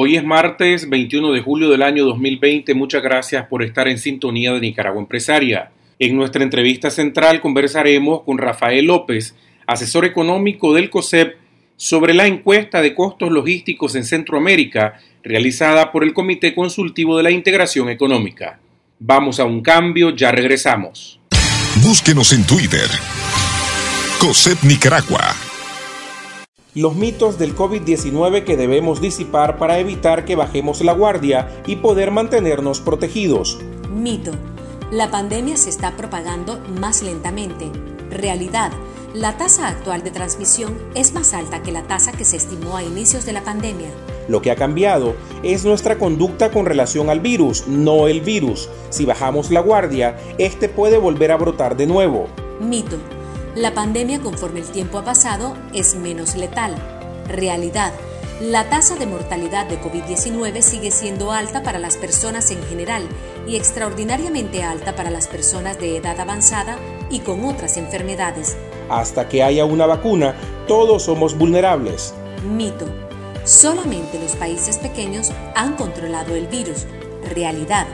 Hoy es martes 21 de julio del año 2020. Muchas gracias por estar en sintonía de Nicaragua Empresaria. En nuestra entrevista central conversaremos con Rafael López, asesor económico del COSEP, sobre la encuesta de costos logísticos en Centroamérica realizada por el Comité Consultivo de la Integración Económica. Vamos a un cambio, ya regresamos. Búsquenos en Twitter. COSEP Nicaragua los mitos del COVID-19 que debemos disipar para evitar que bajemos la guardia y poder mantenernos protegidos. Mito. La pandemia se está propagando más lentamente. Realidad. La tasa actual de transmisión es más alta que la tasa que se estimó a inicios de la pandemia. Lo que ha cambiado es nuestra conducta con relación al virus, no el virus. Si bajamos la guardia, este puede volver a brotar de nuevo. Mito. La pandemia, conforme el tiempo ha pasado, es menos letal. Realidad. La tasa de mortalidad de COVID-19 sigue siendo alta para las personas en general y extraordinariamente alta para las personas de edad avanzada y con otras enfermedades. Hasta que haya una vacuna, todos somos vulnerables. Mito. Solamente los países pequeños han controlado el virus. Realidad.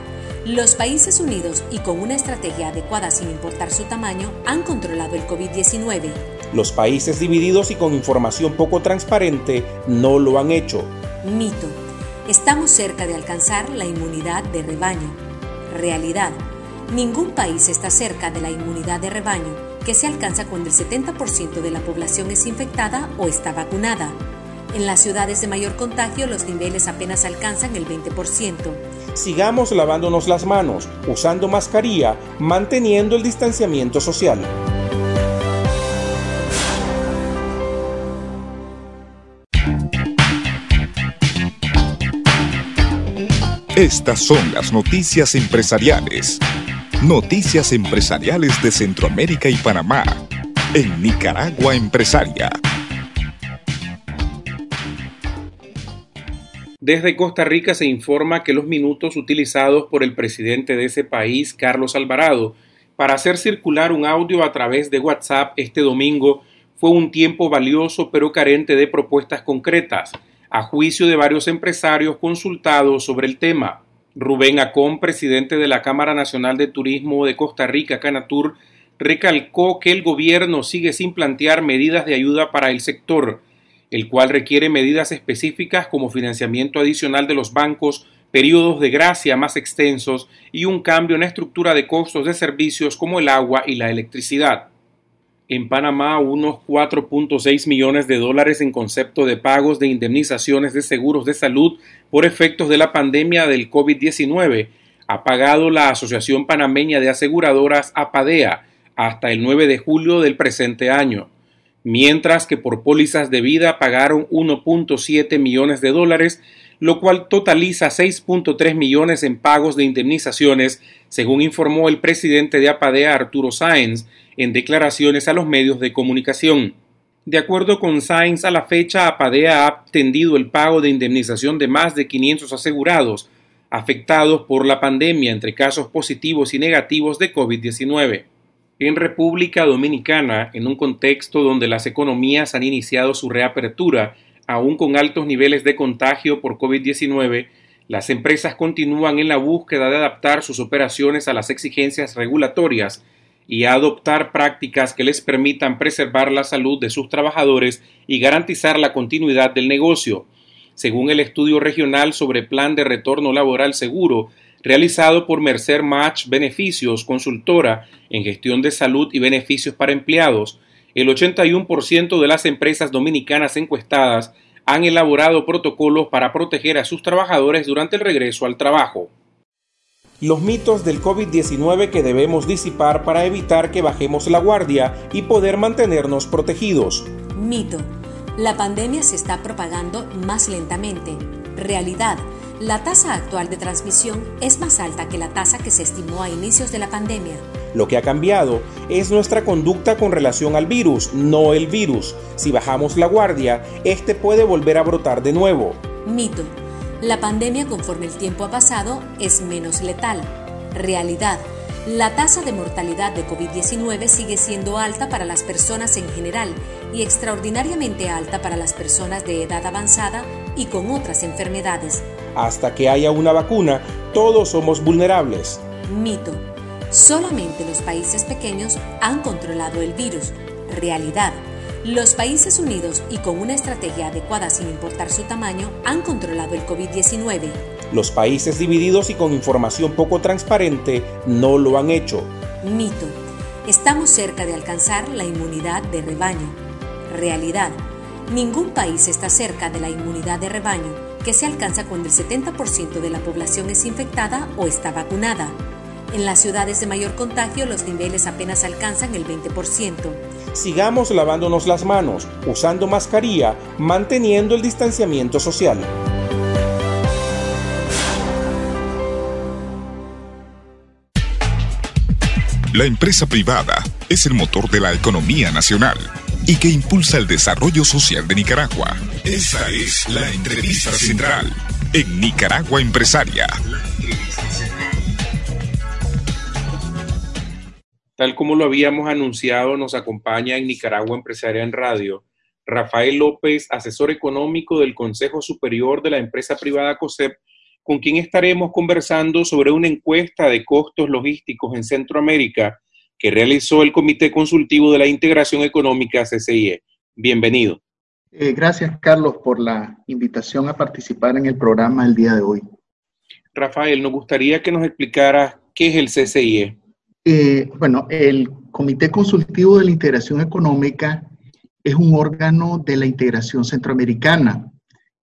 Los Países Unidos y con una estrategia adecuada sin importar su tamaño han controlado el COVID-19. Los países divididos y con información poco transparente no lo han hecho. Mito. Estamos cerca de alcanzar la inmunidad de rebaño. Realidad. Ningún país está cerca de la inmunidad de rebaño, que se alcanza cuando el 70% de la población es infectada o está vacunada. En las ciudades de mayor contagio los niveles apenas alcanzan el 20% sigamos lavándonos las manos, usando mascarilla, manteniendo el distanciamiento social. Estas son las noticias empresariales. Noticias empresariales de Centroamérica y Panamá. En Nicaragua Empresaria. Desde Costa Rica se informa que los minutos utilizados por el presidente de ese país, Carlos Alvarado, para hacer circular un audio a través de WhatsApp este domingo fue un tiempo valioso pero carente de propuestas concretas, a juicio de varios empresarios consultados sobre el tema. Rubén Acón, presidente de la Cámara Nacional de Turismo de Costa Rica, Canatur, recalcó que el gobierno sigue sin plantear medidas de ayuda para el sector, el cual requiere medidas específicas como financiamiento adicional de los bancos, periodos de gracia más extensos y un cambio en la estructura de costos de servicios como el agua y la electricidad. En Panamá, unos 4.6 millones de dólares en concepto de pagos de indemnizaciones de seguros de salud por efectos de la pandemia del COVID-19 ha pagado la Asociación Panameña de Aseguradoras APADEA hasta el 9 de julio del presente año mientras que por pólizas de vida pagaron 1.7 millones de dólares, lo cual totaliza 6.3 millones en pagos de indemnizaciones, según informó el presidente de APADEA Arturo Sáenz en declaraciones a los medios de comunicación. De acuerdo con Sáenz, a la fecha APADEA ha tendido el pago de indemnización de más de 500 asegurados afectados por la pandemia entre casos positivos y negativos de COVID-19 en República Dominicana, en un contexto donde las economías han iniciado su reapertura, aún con altos niveles de contagio por COVID-19, las empresas continúan en la búsqueda de adaptar sus operaciones a las exigencias regulatorias y a adoptar prácticas que les permitan preservar la salud de sus trabajadores y garantizar la continuidad del negocio. Según el estudio regional sobre plan de retorno laboral seguro, realizado por Mercer Match Beneficios, consultora en gestión de salud y beneficios para empleados, el 81% de las empresas dominicanas encuestadas han elaborado protocolos para proteger a sus trabajadores durante el regreso al trabajo. Los mitos del COVID-19 que debemos disipar para evitar que bajemos la guardia y poder mantenernos protegidos. Mito. La pandemia se está propagando más lentamente. Realidad La tasa actual de transmisión es más alta que la tasa que se estimó a inicios de la pandemia. Lo que ha cambiado es nuestra conducta con relación al virus, no el virus. Si bajamos la guardia, este puede volver a brotar de nuevo. Mito. La pandemia conforme el tiempo ha pasado es menos letal. Realidad. La tasa de mortalidad de COVID-19 sigue siendo alta para las personas en general y extraordinariamente alta para las personas de edad avanzada y con otras enfermedades. Hasta que haya una vacuna, todos somos vulnerables. Mito. Solamente los países pequeños han controlado el virus. Realidad. Los Países Unidos y con una estrategia adecuada sin importar su tamaño han controlado el COVID-19. Los países divididos y con información poco transparente no lo han hecho. Mito. Estamos cerca de alcanzar la inmunidad de rebaño. Realidad. Ningún país está cerca de la inmunidad de rebaño, que se alcanza cuando el 70% de la población es infectada o está vacunada. En las ciudades de mayor contagio los niveles apenas alcanzan el 20%. Sigamos lavándonos las manos, usando mascarilla, manteniendo el distanciamiento social. La empresa privada es el motor de la economía nacional y que impulsa el desarrollo social de Nicaragua. Esta es la entrevista central en Nicaragua Empresaria. Tal como lo habíamos anunciado, nos acompaña en Nicaragua Empresaria en Radio Rafael López, asesor económico del Consejo Superior de la empresa privada COSEP, con quien estaremos conversando sobre una encuesta de costos logísticos en Centroamérica que realizó el Comité Consultivo de la Integración Económica CCIE. Bienvenido. Eh, gracias, Carlos, por la invitación a participar en el programa el día de hoy. Rafael, nos gustaría que nos explicara qué es el CCIE. Eh, bueno, el Comité Consultivo de la Integración Económica es un órgano de la integración centroamericana.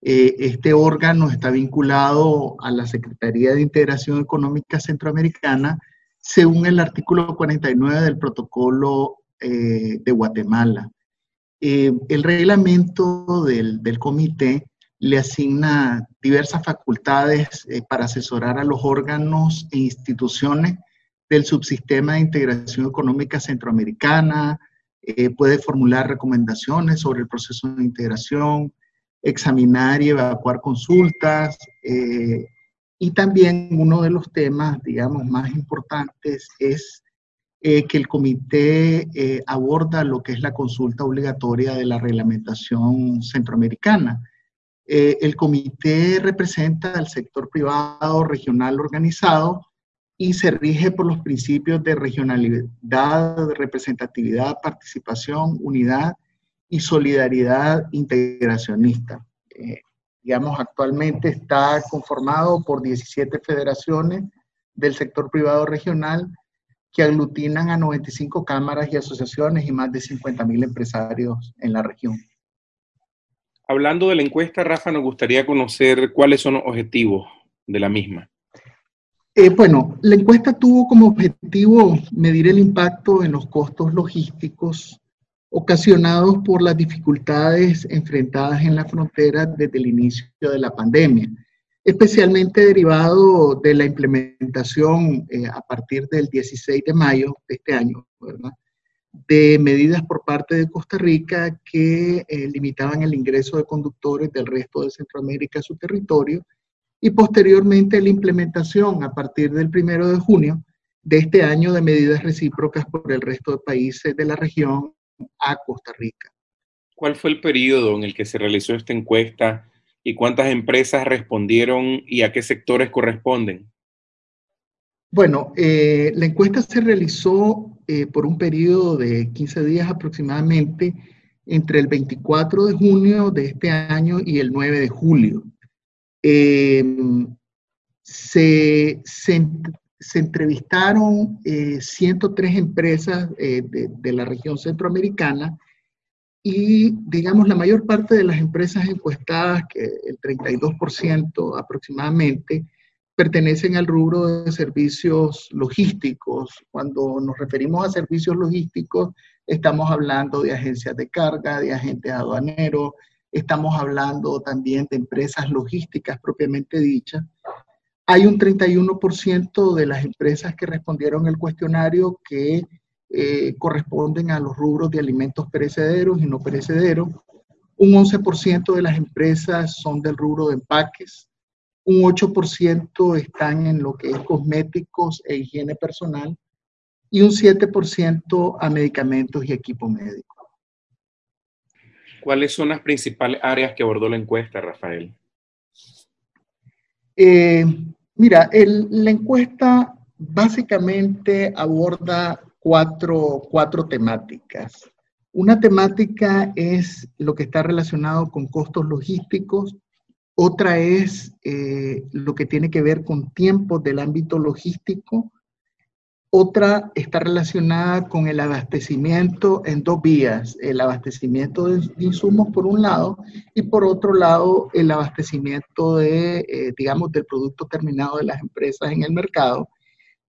Eh, este órgano está vinculado a la Secretaría de Integración Económica Centroamericana según el artículo 49 del protocolo eh, de Guatemala. Eh, el reglamento del, comité le asigna diversas facultades eh, para asesorar a los órganos e instituciones del subsistema de integración económica centroamericana, puede formular recomendaciones sobre el proceso de integración, examinar y evacuar consultas, y también uno de los temas, digamos, más importantes es eh, que el comité eh, aborda lo que es la consulta obligatoria de la reglamentación centroamericana. Eh, el comité representa al sector privado regional organizado y se rige por los principios de regionalidad, representatividad, participación, unidad y solidaridad integracionista digamos, actualmente está conformado por 17 federaciones del sector privado regional que aglutinan a 95 cámaras y asociaciones y más de 50 mil empresarios en la región. Hablando de la encuesta, Rafa, nos gustaría conocer cuáles son los objetivos de la misma. Eh, bueno, la encuesta tuvo como objetivo medir el impacto en los costos logísticos ocasionados por las dificultades enfrentadas en la frontera desde el inicio de la pandemia, especialmente derivado de la implementación eh, a partir del 16 de mayo de este año, de medidas por parte de Costa Rica que eh, limitaban el ingreso de conductores del resto de Centroamérica a su territorio y posteriormente la implementación a partir del 1 de junio de este año de medidas recíprocas por el resto de países de la región a Costa Rica. ¿Cuál fue el periodo en el que se realizó esta encuesta y cuántas empresas respondieron y a qué sectores corresponden? Bueno, eh, la encuesta se realizó eh, por un periodo de 15 días aproximadamente entre el 24 de junio de este año y el 9 de julio. Eh, se, se, se entrevistaron 103 eh, empresas eh, de, la región centroamericana y, digamos, la mayor parte de las empresas encuestadas, que el 32% aproximadamente, pertenecen al rubro de servicios logísticos. Cuando nos referimos a servicios logísticos, estamos hablando de agencias de carga, de agentes aduaneros, estamos hablando también de empresas logísticas propiamente dichas. Hay un 31% de las empresas que respondieron el cuestionario que eh, corresponden a los rubros de alimentos perecederos y no perecederos. Un 11% de las empresas son del rubro de empaques. Un 8% están en lo que es cosméticos e higiene personal. Y un 7% a medicamentos y equipo médico. ¿Cuáles son las principales áreas que abordó la encuesta, Rafael? Eh, mira, la encuesta básicamente aborda cuatro, cuatro temáticas. Una temática es lo que está relacionado con costos logísticos, otra es eh, lo que tiene que ver con tiempos del ámbito logístico otra está relacionada con el abastecimiento en dos vías, el abastecimiento de insumos por un lado y por otro lado el abastecimiento de, eh, digamos, del producto terminado de las empresas en el mercado.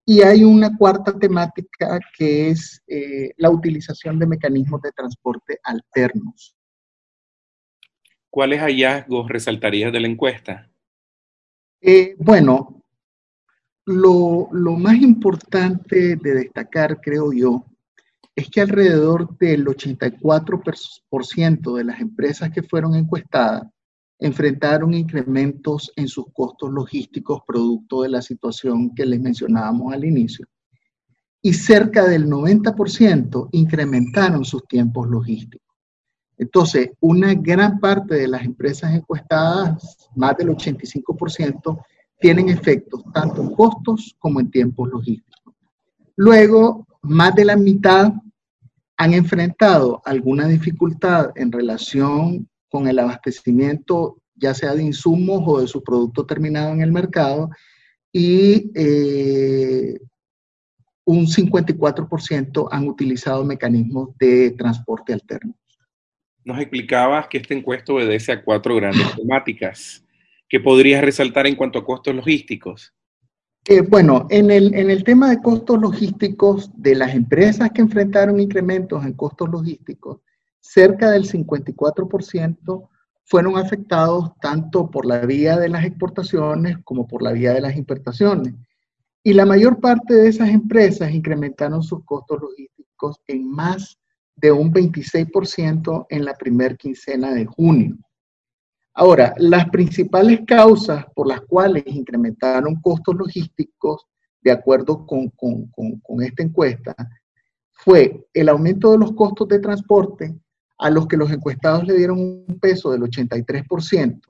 Y hay una cuarta temática que es eh, la utilización de mecanismos de transporte alternos. ¿Cuáles hallazgos resaltarías de la encuesta? Eh, bueno, lo, más importante de destacar, creo yo, es que alrededor del 84% de las empresas que fueron encuestadas enfrentaron incrementos en sus costos logísticos producto de la situación que les mencionábamos al inicio. Y cerca del 90% incrementaron sus tiempos logísticos. Entonces, una gran parte de las empresas encuestadas, más del 85%, tienen efectos tanto en costos como en tiempos logísticos. Luego, más de la mitad han enfrentado alguna dificultad en relación con el abastecimiento, ya sea de insumos o de su producto terminado en el mercado, y eh, un 54% han utilizado mecanismos de transporte alternos. Nos explicabas que esta encuesta obedece a cuatro grandes temáticas. ¿Qué podrías resaltar en cuanto a costos logísticos? Eh, bueno, en el, en el tema de costos logísticos de las empresas que enfrentaron incrementos en costos logísticos, cerca del 54% fueron afectados tanto por la vía de las exportaciones como por la vía de las importaciones. Y la mayor parte de esas empresas incrementaron sus costos logísticos en más de un 26% en la primer quincena de junio. Ahora, las principales causas por las cuales incrementaron costos logísticos, de acuerdo con, esta encuesta, fue el aumento de los costos de transporte, a los que los encuestados le dieron un peso del 83%,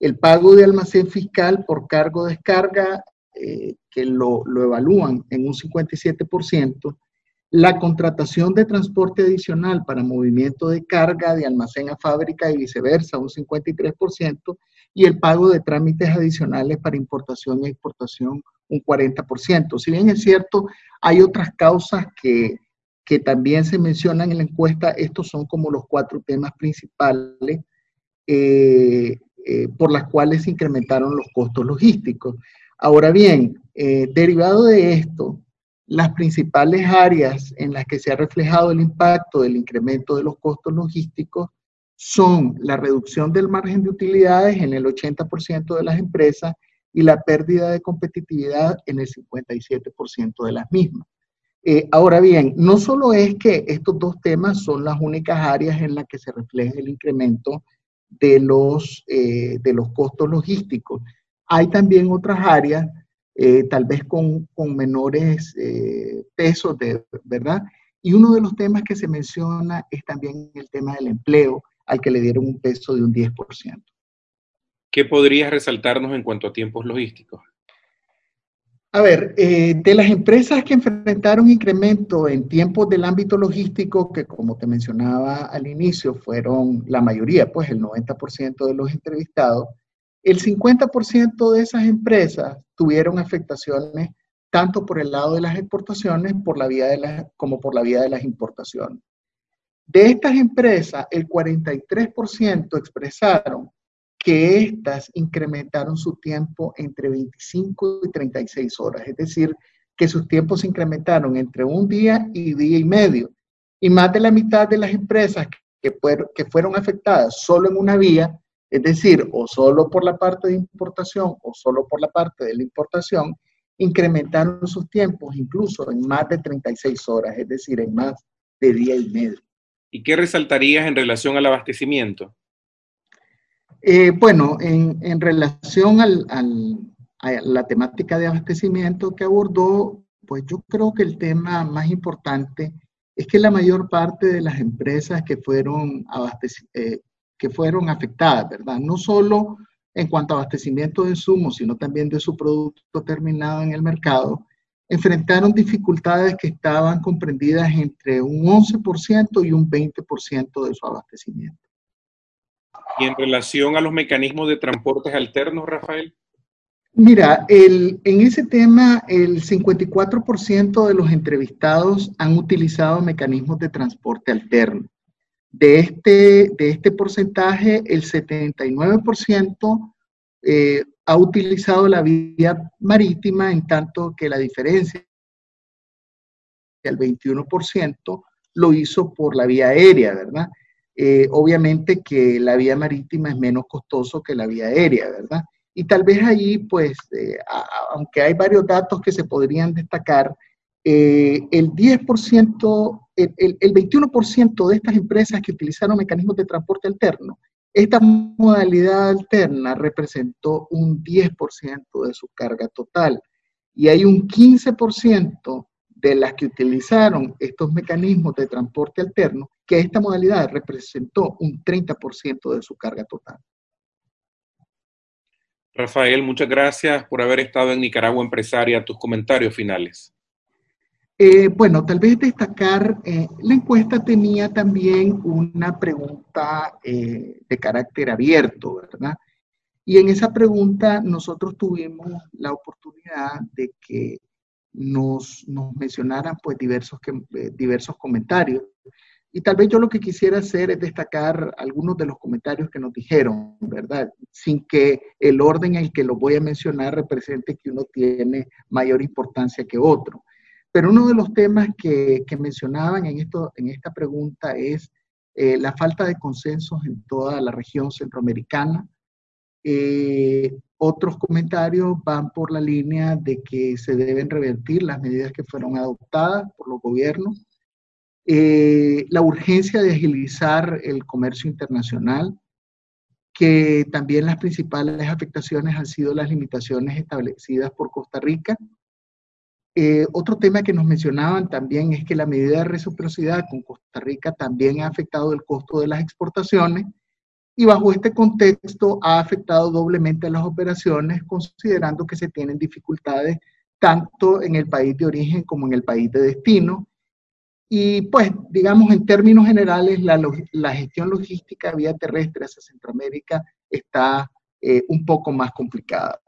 el pago de almacén fiscal por cargo de descarga, eh, que lo, lo evalúan en un 57%, la contratación de transporte adicional para movimiento de carga de almacén a fábrica y viceversa, un 53%, y el pago de trámites adicionales para importación y exportación, un 40%. Si bien es cierto, hay otras causas que, también se mencionan en la encuesta, estos son como los cuatro temas principales eh, eh, por las cuales se incrementaron los costos logísticos. Ahora bien, eh, derivado de esto, las principales áreas en las que se ha reflejado el impacto del incremento de los costos logísticos son la reducción del margen de utilidades en el 80% de las empresas y la pérdida de competitividad en el 57% de las mismas. Eh, ahora bien, no solo es que estos dos temas son las únicas áreas en las que se refleja el incremento de los, eh, de los costos logísticos, hay también otras áreas eh, tal vez con, menores eh, pesos, de, ¿verdad? Y uno de los temas que se menciona es también el tema del empleo, al que le dieron un peso de un 10%. ¿Qué podrías resaltarnos en cuanto a tiempos logísticos? A ver, eh, de las empresas que enfrentaron incremento en tiempos del ámbito logístico, que como te mencionaba al inicio, fueron la mayoría, pues el 90% de los entrevistados, el 50% de esas empresas tuvieron afectaciones tanto por el lado de las exportaciones por la vía de como por la vía de las importaciones. De estas empresas, el 43% expresaron que éstas incrementaron su tiempo entre 25 y 36 horas, es decir, que sus tiempos se incrementaron entre un día y día y medio. Y más de la mitad de las empresas que, que fueron afectadas solo en una vía, es decir, o solo por la parte de importación o solo por la parte de la importación, incrementaron sus tiempos incluso en más de 36 horas, es decir, en más de día y medio. ¿Y qué resaltarías en relación al abastecimiento? Eh, bueno, en, relación al, a la temática de abastecimiento que abordó, pues yo creo que el tema más importante es que la mayor parte de las empresas que fueron, eh, que fueron afectadas, ¿verdad? No solo en cuanto a abastecimiento de insumos, sino también de su producto terminado en el mercado, enfrentaron dificultades que estaban comprendidas entre un 11% y un 20% de su abastecimiento. ¿Y en relación a los mecanismos de transportes alternos, Rafael? Mira, el, en ese tema, el 54% de los entrevistados han utilizado mecanismos de transporte alterno. De este, de este porcentaje, el 79% eh, ha utilizado la vía marítima, en tanto que la diferencia, el 21%, lo hizo por la vía aérea, ¿verdad? Eh, obviamente que la vía marítima es menos costoso que la vía aérea, ¿verdad? Y tal vez allí, pues, eh, aunque hay varios datos que se podrían destacar, eh, el 10%, el, el, el 21% de estas empresas que utilizaron mecanismos de transporte alterno esta modalidad alterna representó un 10% de su carga total y hay un 15% de las que utilizaron estos mecanismos de transporte alterno que esta modalidad representó un 30% de su carga total. Rafael, muchas gracias por haber estado en Nicaragua Empresaria. Tus comentarios finales. Eh, bueno, tal vez destacar, eh, la encuesta tenía también una pregunta eh, de carácter abierto, ¿verdad? Y en esa pregunta nosotros tuvimos la oportunidad de que nos, mencionaran pues diversos, diversos comentarios. Y tal vez yo lo que quisiera hacer es destacar algunos de los comentarios que nos dijeron, ¿verdad? Sin que el orden en el que lo voy a mencionar represente que uno tiene mayor importancia que otro. Pero uno de los temas que, mencionaban en, esto, en esta pregunta es eh, la falta de consensos en toda la región centroamericana. Eh, otros comentarios van por la línea de que se deben revertir las medidas que fueron adoptadas por los gobiernos. Eh, la urgencia de agilizar el comercio internacional, que también las principales afectaciones han sido las limitaciones establecidas por Costa Rica eh, otro tema que nos mencionaban también es que la medida de reciprocidad con Costa Rica también ha afectado el costo de las exportaciones y bajo este contexto ha afectado doblemente a las operaciones considerando que se tienen dificultades tanto en el país de origen como en el país de destino. Y pues, digamos, en términos generales, la, la gestión logística vía terrestre hacia Centroamérica está eh, un poco más complicada.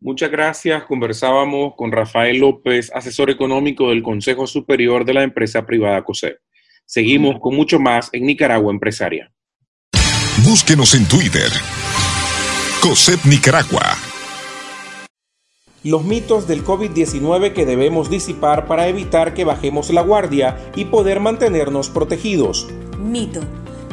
Muchas gracias. Conversábamos con Rafael López, asesor económico del Consejo Superior de la empresa privada COSEP. Seguimos con mucho más en Nicaragua Empresaria. Búsquenos en Twitter. COSEP Nicaragua. Los mitos del COVID-19 que debemos disipar para evitar que bajemos la guardia y poder mantenernos protegidos. Mito.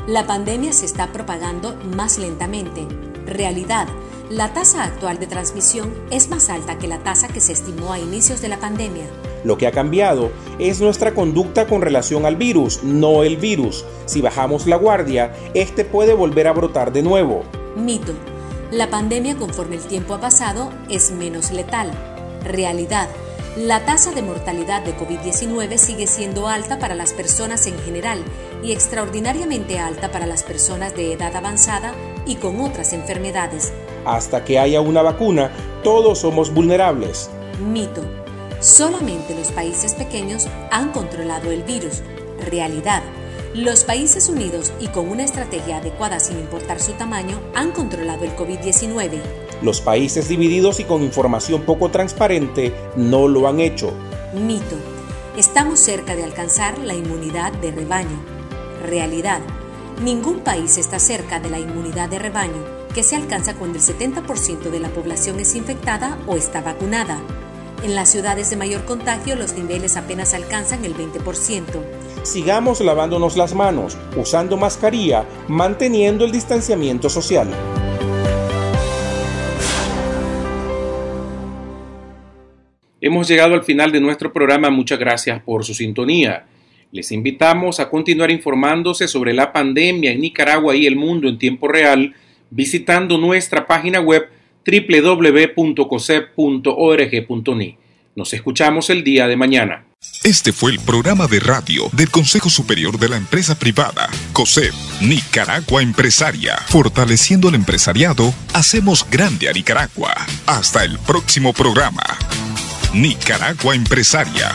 La pandemia se está propagando más lentamente. Realidad la tasa actual de transmisión es más alta que la tasa que se estimó a inicios de la pandemia. Lo que ha cambiado es nuestra conducta con relación al virus, no el virus. Si bajamos la guardia, este puede volver a brotar de nuevo. Mito. La pandemia conforme el tiempo ha pasado es menos letal. Realidad. La tasa de mortalidad de COVID-19 sigue siendo alta para las personas en general y extraordinariamente alta para las personas de edad avanzada y con otras enfermedades. Hasta que haya una vacuna, todos somos vulnerables. Mito. Solamente los países pequeños han controlado el virus. Realidad. Los países unidos y con una estrategia adecuada sin importar su tamaño han controlado el COVID-19. Los países divididos y con información poco transparente no lo han hecho. Mito. Estamos cerca de alcanzar la inmunidad de rebaño. Realidad. Ningún país está cerca de la inmunidad de rebaño, que se alcanza cuando el 70% de la población es infectada o está vacunada. En las ciudades de mayor contagio los niveles apenas alcanzan el 20%. sigamos lavándonos las manos, usando mascarilla, manteniendo el distanciamiento social. Hemos llegado al final de nuestro programa. Muchas gracias por su sintonía. Les invitamos a continuar informándose sobre la pandemia en Nicaragua y el mundo en tiempo real visitando nuestra página web www.cosep.org.ni. Nos escuchamos el día de mañana. Este fue el programa de radio del Consejo Superior de la Empresa Privada, COSEP, Nicaragua Empresaria. Fortaleciendo el empresariado, hacemos grande a Nicaragua. Hasta el próximo programa. Nicaragua Empresaria